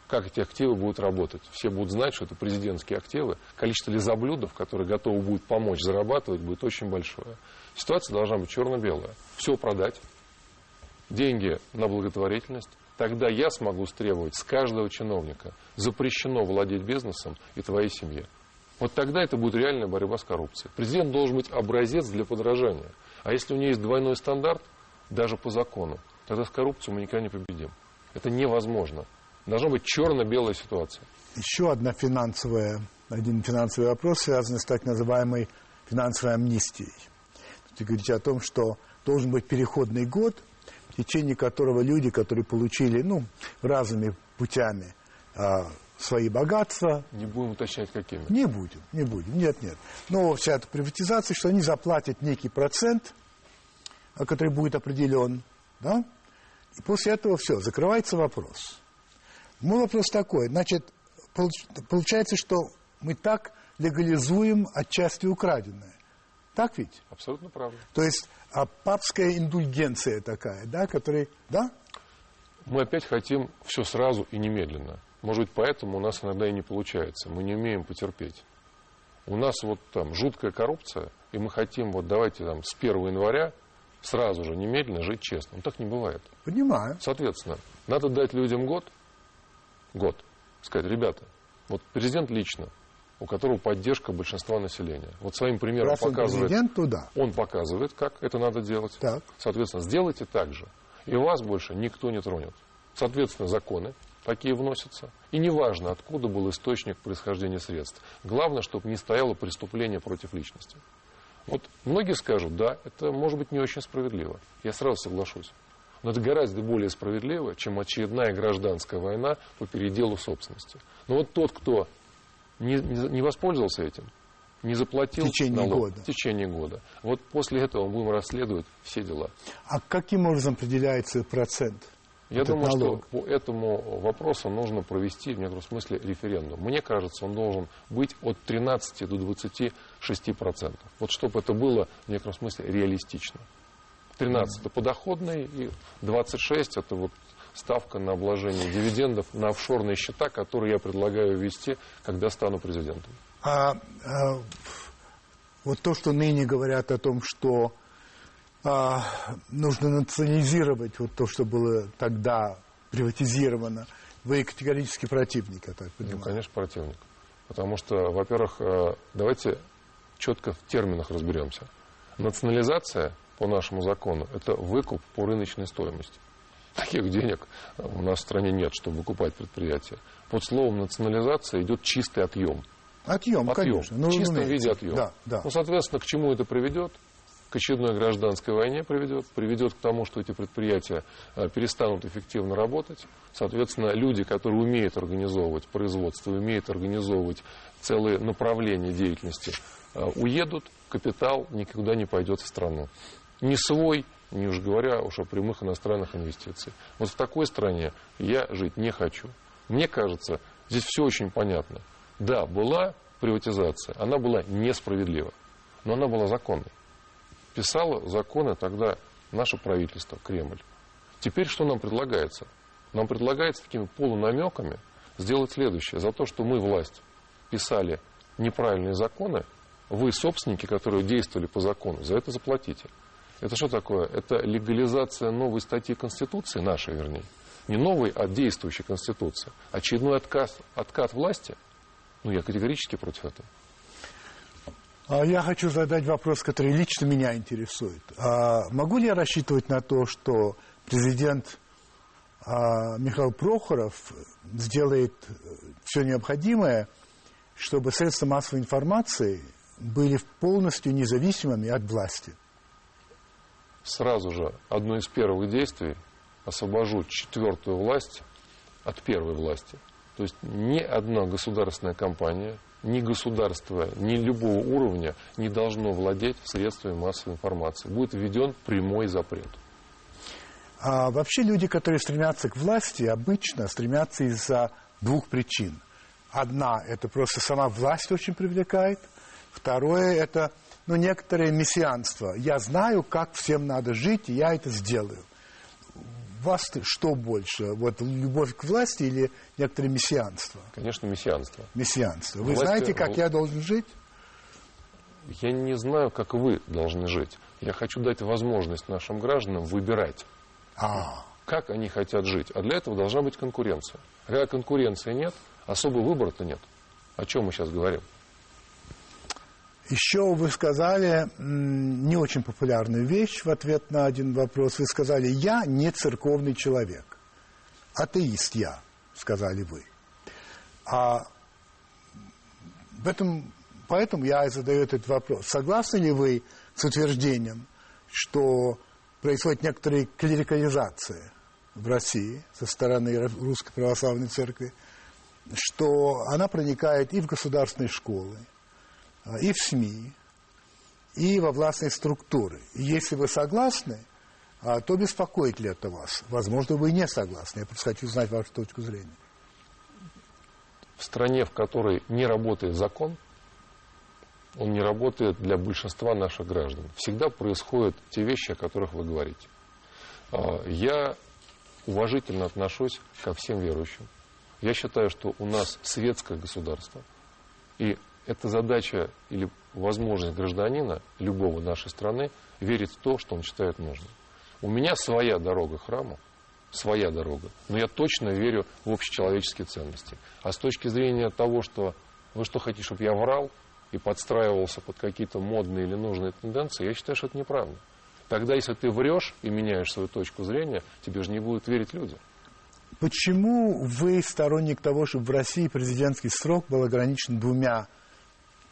Speaker 2: как эти активы будут работать. Все будут знать, что это президентские активы. Количество лизоблюдов, которые готовы будут помочь зарабатывать, будет очень большое. Ситуация должна быть черно-белая. Все продать, деньги на благотворительность, тогда я смогу стребовать с каждого чиновника. Запрещено владеть бизнесом и твоей семье. Вот тогда это будет реальная борьба с коррупцией. Президент должен быть образец для подражания. А если у него есть двойной стандарт, даже по закону, тогда с коррупцией мы никогда не победим. Это невозможно. Должна быть черно-белая ситуация.
Speaker 1: Еще одна финансовая, один финансовый вопрос, связанный с так называемой финансовой амнистией. Вы говорите о том, что должен быть переходный год – в течение которого люди, которые получили, ну, разными путями а, свои богатства...
Speaker 2: Не будем уточнять, какими.
Speaker 1: Не будем, не будем, нет, нет. Но вся эта приватизация, что они заплатят некий процент, а, который будет определен, да, и после этого все, закрывается вопрос. Мой вопрос такой, значит, получается, что мы так легализуем отчасти украденное. Так ведь?
Speaker 2: Абсолютно правда.
Speaker 1: То есть а папская индульгенция такая, да, которая, да?
Speaker 2: Мы опять хотим все сразу и немедленно. Может быть, поэтому у нас иногда и не получается. Мы не умеем потерпеть. У нас вот там жуткая коррупция, и мы хотим вот давайте там с 1 января сразу же немедленно жить честно. Но так не бывает.
Speaker 1: Понимаю.
Speaker 2: Соответственно, надо дать людям год, год, сказать, ребята, вот президент лично у которого поддержка большинства населения. Вот своим примером Раз показывает...
Speaker 1: президент, то да.
Speaker 2: Он показывает, как это надо делать. Так. Соответственно, сделайте так же. И вас больше никто не тронет. Соответственно, законы такие вносятся. И неважно, откуда был источник происхождения средств. Главное, чтобы не стояло преступление против личности. Вот многие скажут, да, это может быть не очень справедливо. Я сразу соглашусь. Но это гораздо более справедливо, чем очередная гражданская война по переделу собственности. Но вот тот, кто не, не воспользовался этим, не заплатил
Speaker 1: в течение
Speaker 2: налог
Speaker 1: года.
Speaker 2: в течение года. Вот после этого мы будем расследовать все дела.
Speaker 1: А каким образом определяется процент?
Speaker 2: Я думаю, налог? что по этому вопросу нужно провести в некотором смысле референдум. Мне кажется, он должен быть от 13 до 26 процентов. Вот чтобы это было в некотором смысле реалистично. 13 это подоходный, и 26 это вот ставка на обложение дивидендов на офшорные счета, которые я предлагаю ввести, когда стану президентом.
Speaker 1: А, а вот то, что ныне говорят о том, что а, нужно национализировать вот то, что было тогда приватизировано, вы категорически противник, я так понимаю.
Speaker 2: Ну, конечно, противник. Потому что, во-первых, э, давайте четко в терминах разберемся. Национализация по нашему закону – это выкуп по рыночной стоимости. Таких денег у нас в стране нет, чтобы выкупать предприятия. Под словом национализация идет чистый отъем.
Speaker 1: Отъем, отъем. конечно.
Speaker 2: Ну, в чистом виде отъем.
Speaker 1: Да, да.
Speaker 2: Ну, соответственно, к чему это приведет? К очередной гражданской войне приведет, приведет к тому, что эти предприятия э, перестанут эффективно работать. Соответственно, люди, которые умеют организовывать производство, умеют организовывать целые направления деятельности, э, уедут, капитал никуда не пойдет в страну. Не свой, не уж говоря уж о прямых иностранных инвестициях. Вот в такой стране я жить не хочу. Мне кажется, здесь все очень понятно. Да, была приватизация, она была несправедлива, но она была законной. Писало законы тогда наше правительство, Кремль. Теперь что нам предлагается? Нам предлагается такими полунамеками сделать следующее. За то, что мы, власть, писали неправильные законы, вы, собственники, которые действовали по закону, за это заплатите. Это что такое? Это легализация новой статьи Конституции, нашей, вернее. Не новой, а действующей Конституции. Очередной отказ, откат власти. Ну, я категорически против этого.
Speaker 1: А я хочу задать вопрос, который лично меня интересует. А могу ли я рассчитывать на то, что президент а, Михаил Прохоров сделает все необходимое, чтобы средства массовой информации были полностью независимыми от власти?
Speaker 2: Сразу же одно из первых действий освобожу четвертую власть от первой власти. То есть ни одна государственная компания, ни государство, ни любого уровня не должно владеть средствами массовой информации. Будет введен прямой запрет.
Speaker 1: А вообще люди, которые стремятся к власти, обычно стремятся из-за двух причин. Одна – это просто сама власть очень привлекает. Второе – это ну, некоторое мессианство. Я знаю, как всем надо жить, и я это сделаю. Вас что больше? Вот любовь к власти или некоторое мессианство?
Speaker 2: Конечно, мессианство.
Speaker 1: Мессианство. Вы Власть... знаете, как я должен жить?
Speaker 2: Я не знаю, как вы должны жить. Я хочу дать возможность нашим гражданам выбирать. А. Как они хотят жить. А для этого должна быть конкуренция. А когда конкуренции нет, особого выбора-то нет. О чем мы сейчас говорим?
Speaker 1: Еще вы сказали не очень популярную вещь в ответ на один вопрос. Вы сказали, я не церковный человек. Атеист я, сказали вы. А в этом, поэтому я и задаю этот вопрос. Согласны ли вы с утверждением, что происходит некоторая клерикализация в России со стороны Русской Православной Церкви, что она проникает и в государственные школы, и в СМИ, и во властные структуры. И если вы согласны, а, то беспокоит ли это вас? Возможно, вы не согласны. Я просто хочу знать вашу точку зрения.
Speaker 2: В стране, в которой не работает закон, он не работает для большинства наших граждан. Всегда происходят те вещи, о которых вы говорите. А, я уважительно отношусь ко всем верующим. Я считаю, что у нас светское государство. И это задача или возможность гражданина любого нашей страны верить в то, что он считает нужным. У меня своя дорога храму, своя дорога, но я точно верю в общечеловеческие ценности. А с точки зрения того, что вы что хотите, чтобы я врал, и подстраивался под какие-то модные или нужные тенденции, я считаю, что это неправильно. Тогда, если ты врешь и меняешь свою точку зрения, тебе же не будут верить люди.
Speaker 1: Почему вы сторонник того, чтобы в России президентский срок был ограничен двумя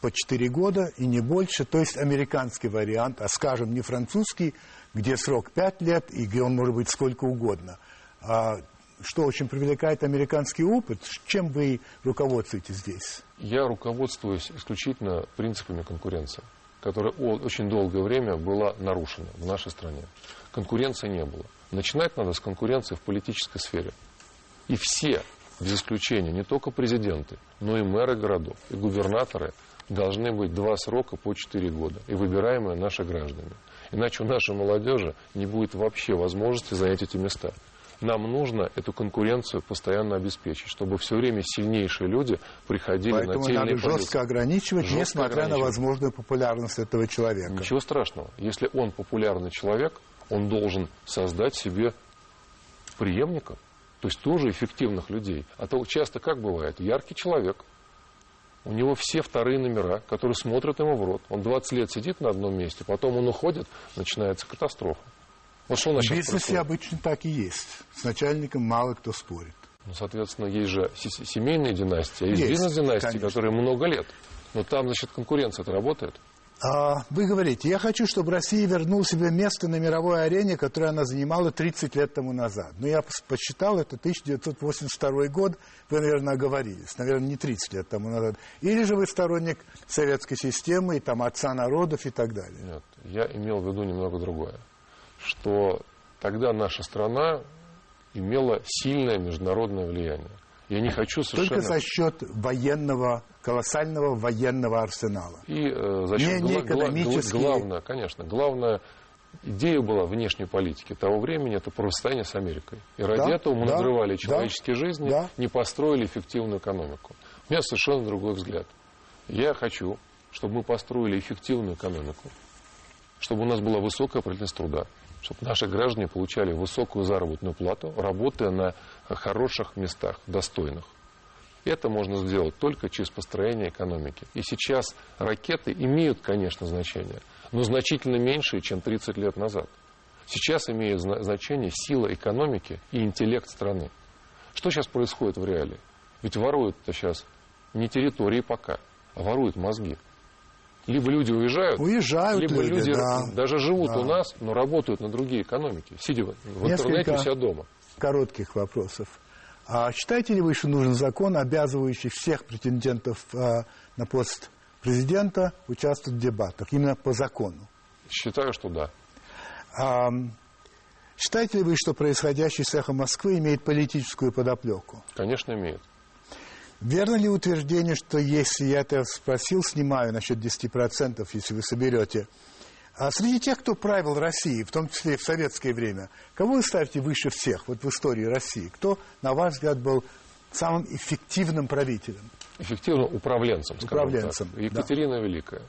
Speaker 1: по четыре года и не больше, то есть американский вариант, а скажем, не французский, где срок пять лет и где он может быть сколько угодно. А что очень привлекает американский опыт, чем вы руководствуетесь здесь?
Speaker 2: Я руководствуюсь исключительно принципами конкуренции, которая очень долгое время была нарушена в нашей стране. Конкуренции не было. Начинать надо с конкуренции в политической сфере. И все, без исключения, не только президенты, но и мэры городов, и губернаторы должны быть два срока по четыре года, и выбираемые наши граждане. Иначе у нашей молодежи не будет вообще возможности занять эти места. Нам нужно эту конкуренцию постоянно обеспечить, чтобы все время сильнейшие люди приходили
Speaker 1: Поэтому
Speaker 2: на те
Speaker 1: надо жестко ограничивать, жестко несмотря ограничивать. на возможную популярность этого человека.
Speaker 2: Ничего страшного. Если он популярный человек, он должен создать себе преемников, то есть тоже эффективных людей. А то часто как бывает, яркий человек, у него все вторые номера, которые смотрят ему в рот. Он 20 лет сидит на одном месте, потом он уходит, начинается катастрофа.
Speaker 1: Вот что у нас В бизнесе обычно так и есть. С начальником мало кто спорит.
Speaker 2: Ну, соответственно, есть же семейные династии, а есть, есть бизнес-династии, которые много лет. Но там, значит, конкуренция это работает.
Speaker 1: А, вы говорите, я хочу, чтобы Россия вернула себе место на мировой арене, которое она занимала 30 лет тому назад. Но я посчитал, это 1982 год, вы, наверное, оговорились. Наверное, не 30 лет тому назад. Или же вы сторонник советской системы, и там отца народов и так далее.
Speaker 2: Нет, я имел в виду немного другое что тогда наша страна имела сильное международное влияние. Я не хочу
Speaker 1: совершенно... Только за счет военного, колоссального военного арсенала.
Speaker 2: И э, за счет
Speaker 1: не, не экономически...
Speaker 2: главное, конечно, главное идея была внешней политики того времени это противостояние с Америкой. И ради
Speaker 1: Да,
Speaker 2: этого мы
Speaker 1: да,
Speaker 2: надрывали
Speaker 1: да,
Speaker 2: человеческие жизни,
Speaker 1: да.
Speaker 2: не построили эффективную экономику. У меня совершенно другой взгляд. Я хочу, чтобы мы построили эффективную экономику, чтобы у нас была высокая производительность труда, чтобы наши граждане получали высокую заработную плату, работая на хороших местах, достойных. Это можно сделать только через построение экономики. И сейчас ракеты имеют, конечно, значение, но значительно меньше, чем 30 лет назад. Сейчас имеет зна- значение сила экономики и интеллект страны. Что сейчас происходит в реалии? Ведь воруют-то сейчас не территории пока, а воруют мозги. Либо люди уезжают,
Speaker 1: Уезжают
Speaker 2: либо
Speaker 1: люди,
Speaker 2: люди
Speaker 1: да.
Speaker 2: даже живут
Speaker 1: Да.
Speaker 2: у нас, но работают на другие экономики, сидя в в интернете
Speaker 1: Несколько-
Speaker 2: у себя дома.
Speaker 1: Коротких вопросов. А считаете ли вы, что нужен закон, обязывающий всех претендентов а, на пост президента участвовать в дебатах, именно по закону?
Speaker 2: Считаю, что да.
Speaker 1: А, считаете ли вы, что происходящее с эхо Москвы имеет политическую подоплеку?
Speaker 2: Конечно, имеет.
Speaker 1: Верно ли утверждение, что если я это спросил, снимаю насчет 10%, если вы соберете, а среди тех, кто правил Россией, в том числе и в советское время, кого вы ставите выше всех вот в истории России? Кто, на ваш взгляд, был самым эффективным правителем?
Speaker 2: Эффективным управленцем, скажем
Speaker 1: Управленцем,
Speaker 2: так.
Speaker 1: да.
Speaker 2: Екатерина Великая.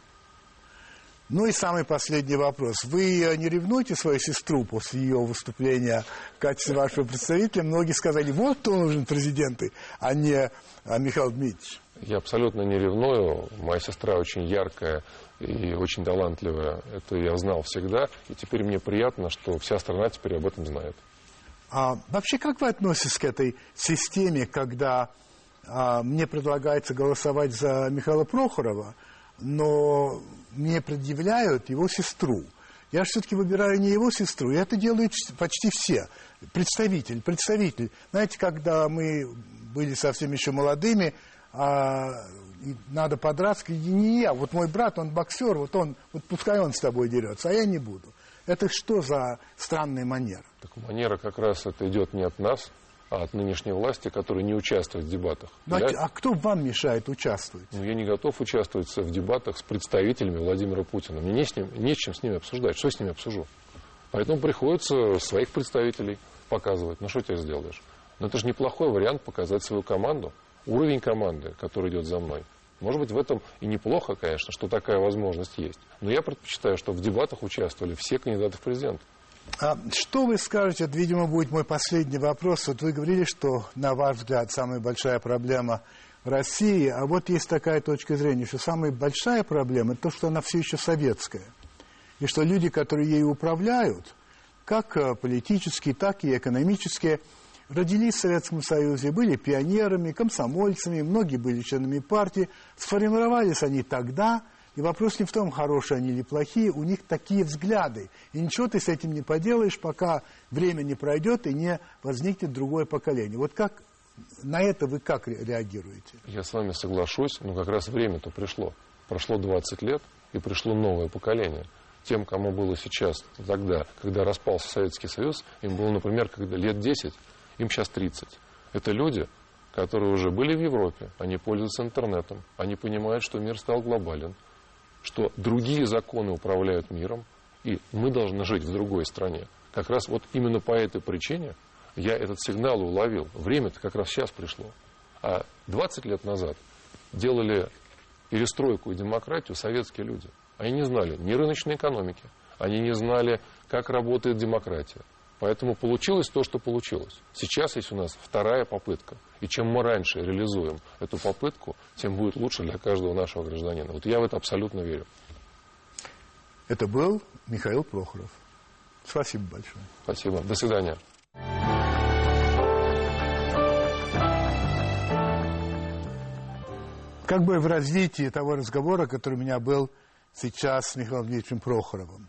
Speaker 1: Ну и самый последний вопрос. Вы э, не ревнуете свою сестру после ее выступления в качестве вашего представителя? Многие сказали, вот кто нужен президенты, а не а, Михаил Дмитриевич.
Speaker 2: Я абсолютно не ревную. Моя сестра очень яркая и очень талантливая. Это я знал всегда. И теперь мне приятно, что вся страна теперь об этом знает.
Speaker 1: А вообще, как вы относитесь к этой системе, когда а, мне предлагается голосовать за Михаила Прохорова, но мне предъявляют его сестру? Я все-таки выбираю не его сестру, и это делают почти все. Представитель, представитель. Знаете, когда мы были совсем еще молодыми, а, и надо подраться, говорит, не я, вот мой брат, он боксер, вот он, вот пускай он с тобой дерется, а я не буду. Это что за странная манера?
Speaker 2: Так манера как раз это идет не от нас, от нынешней власти, которая не участвует в дебатах.
Speaker 1: Ну, а
Speaker 2: Я-
Speaker 1: ч- а кто вам мешает участвовать?
Speaker 2: Ну, я не готов участвовать в дебатах с представителями Владимира Путина. Мне не с, ним, не с чем с ними обсуждать. Что с ними обсужу? Поэтому приходится своих представителей показывать. Ну, что тебе сделаешь? Но это же неплохой вариант показать свою команду, уровень команды, который идет за мной. Может быть, в этом и неплохо, конечно, что такая возможность есть. Но я предпочитаю, чтобы в дебатах участвовали все кандидаты в президенты.
Speaker 1: А что вы скажете, это, видимо, будет мой последний вопрос. Вот вы говорили, что, на ваш взгляд, самая большая проблема России, а вот есть такая точка зрения, что самая большая проблема – это то, что она все еще советская. И что люди, которые ею управляют, как э, политические, так и экономические, родились в Советском Союзе, были пионерами, комсомольцами, многие были членами партии, сформировались они тогда, и вопрос не в том, хорошие они или плохие, у них такие взгляды. И ничего ты с этим не поделаешь, пока время не пройдет и не возникнет другое поколение. Вот как на это вы как ре- реагируете?
Speaker 2: Я с вами соглашусь, но как раз время-то пришло. Прошло 20 лет, и пришло новое поколение. Тем, кому было сейчас, тогда, когда распался Советский Союз, им было, например, когда лет 10, им сейчас 30. Это люди, которые уже были в Европе, они пользуются интернетом, они понимают, что мир стал глобален, что другие законы управляют миром, и мы должны жить в другой стране. Как раз вот именно по этой причине я этот сигнал уловил. Время-то как раз сейчас пришло. А 20 лет назад делали перестройку и демократию советские люди. Они не знали ни рыночной экономики, они не знали, как работает демократия. Поэтому получилось то, что получилось. Сейчас есть у нас вторая попытка. И чем мы раньше реализуем эту попытку, тем будет лучше для каждого нашего гражданина. Вот я в это абсолютно верю.
Speaker 1: Это был Михаил Прохоров. Спасибо большое.
Speaker 2: Спасибо. До свидания.
Speaker 1: как бы в развитии того разговора, который у меня был сейчас с Михаилом Дмитриевичем Прохоровым.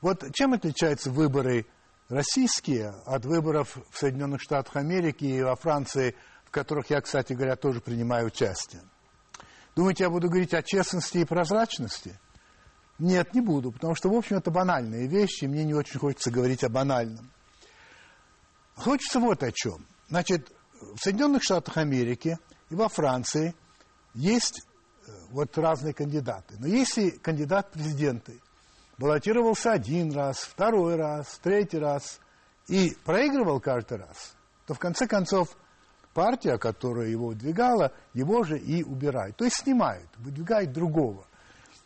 Speaker 1: Вот чем отличаются выборы российские от выборов в Соединенных Штатах Америки и во Франции, в которых я, кстати говоря, тоже принимаю участие? Думаете, я буду говорить о честности и прозрачности? Нет, не буду, потому что, в общем, это банальные вещи, и мне не очень хочется говорить о банальном. Хочется вот о чем. Значит, в Соединенных Штатах Америки и во Франции есть э, вот разные кандидаты. Но если кандидат президенты баллотировался один раз, второй раз, третий раз и проигрывал каждый раз, то в конце концов партия, которая его выдвигала, его же и убирает. То есть снимает, выдвигает другого.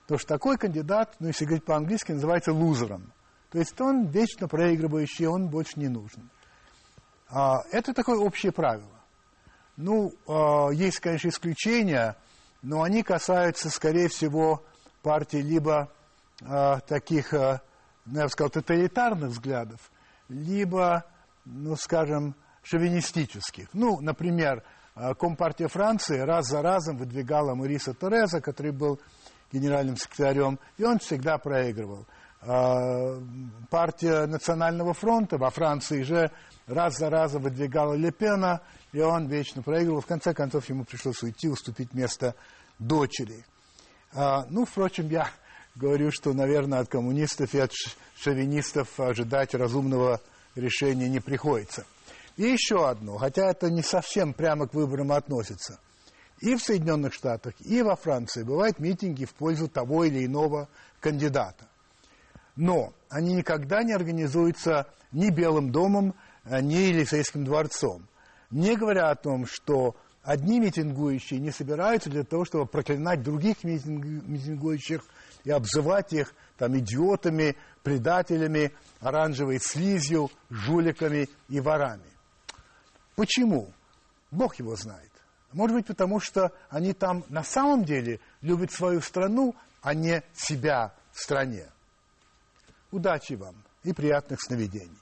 Speaker 1: Потому что такой кандидат, ну, если говорить по-английски, называется лузером. То есть он вечно проигрывающий, он больше не нужен. А, это такое общее правило. Ну, а, есть, конечно, исключения, но они касаются, скорее всего, партий либо таких, а, ну, я бы сказал, тоталитарных взглядов, либо, ну, скажем, шовинистических. Ну, например, а, Компартия Франции раз за разом выдвигала Мариса Тореза, который был генеральным секретарем, и он всегда проигрывал. Партия Национального фронта во Франции же раз за разом выдвигала Лепена, и он вечно проигрывал. В конце концов, ему пришлось уйти, уступить место дочери. Ну, впрочем, я говорю, что, наверное, от коммунистов и от шовинистов ожидать разумного решения не приходится. И еще одно, хотя это не совсем прямо к выборам относится. И в Соединенных Штатах, и во Франции бывают митинги в пользу того или иного кандидата. Но они никогда не организуются ни Белым домом, э, ни Елисейским дворцом. Не говоря о том, что одни митингующие не собираются для того, чтобы проклинать других митингующих и обзывать их там идиотами, предателями, оранжевой слизью, жуликами и ворами. Почему? Бог его знает. Может быть, потому что они там на самом деле любят свою страну, а не себя в стране. Удачи вам и приятных сновидений.